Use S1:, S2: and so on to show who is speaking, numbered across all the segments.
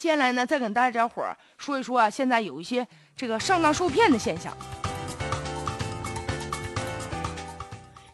S1: 接下来呢，再跟大家伙儿说一说啊，现在有一些这个上当受骗的现象。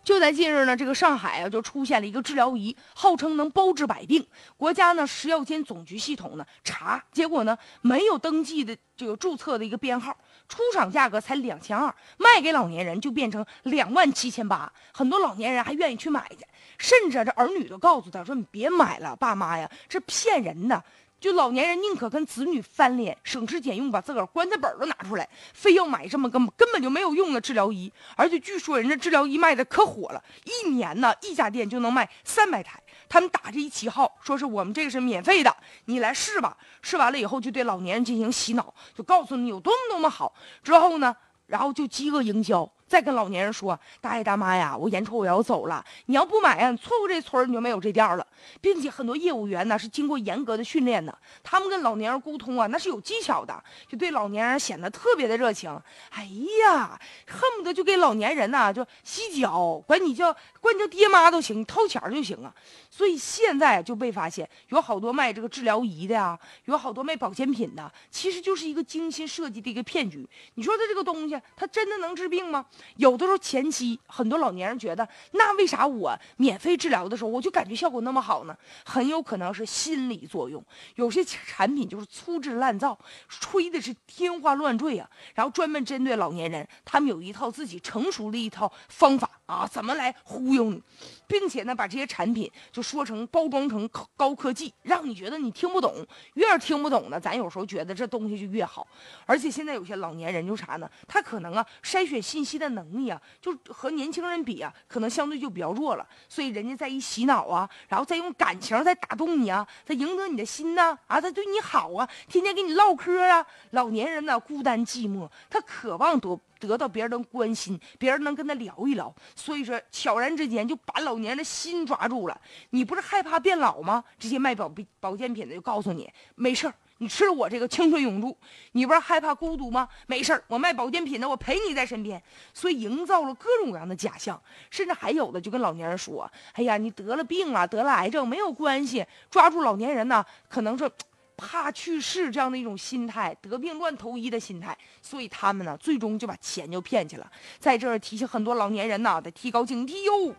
S1: 就在近日呢，这个上海啊就出现了一个治疗仪，号称能包治百病。国家呢食药监总局系统呢查，结果呢没有登记的这个注册的一个编号，出厂价格才两千二，卖给老年人就变成两万七千八。很多老年人还愿意去买去，甚至这儿女都告诉他说：“你别买了，爸妈呀，这骗人的。”就老年人宁可跟子女翻脸，省吃俭用把自个儿棺材本都拿出来，非要买这么根根本就没有用的治疗仪。而且据说人家治疗仪卖的可火了，一年呢一家店就能卖 三百台。他们打着一旗号，说是我们这个是免费的，你来试吧。试完了以后就对老年人进行洗脑，就告诉你有多么多么好。之后呢，然后就饥饿营销。再跟老年人说：“大爷大妈呀，我眼瞅我要走了，你要不买呀，你错过这村你就没有这店了。”并且很多业务员呢是经过严格的训练的，他们跟老年人沟通啊，那是有技巧的，就对老年人显得特别的热情。哎呀，恨不得就给老年人呐就洗脚，管你叫管你叫爹妈都行，你掏钱就行啊。所以现在就被发现有好多卖这个治疗仪的呀，有好多卖保健品的，其实就是一个精心设计的一个骗局。你说他这个东西，他真的能治病吗？有的时候前期很多老年人觉得，那为啥我免费治疗的时候我就感觉效果那么好呢？很有可能是心理作用。有些产品就是粗制滥造，吹的是天花乱坠啊，然后专门针对老年人，他们有一套自己成熟的一套方法啊，怎么来忽悠你，并且呢，把这些产品就说成包装成高科技，让你觉得你听不懂。越是听不懂呢，咱有时候觉得这东西就越好。而且现在有些老年人就啥呢？他可能啊筛选信息的。能力啊，就和年轻人比啊，可能相对就比较弱了。所以人家在一洗脑啊，然后再用感情在打动你啊，再赢得你的心呐，啊，他对你好啊，天天跟你唠嗑啊。老年人呢，孤单寂寞，他渴望得得到别人的关心，别人能跟他聊一聊。所以说，悄然之间就把老年人的心抓住了。你不是害怕变老吗？这些卖保保健品的就告诉你，没事儿。你吃了我这个青春永驻，你不是害怕孤独吗？没事儿，我卖保健品的，我陪你在身边，所以营造了各种各样的假象，甚至还有的就跟老年人说：“哎呀，你得了病了，得了癌症没有关系。”抓住老年人呢，可能是怕去世这样的一种心态，得病乱投医的心态，所以他们呢，最终就把钱就骗去了。在这儿提醒很多老年人呐，得提高警惕哟。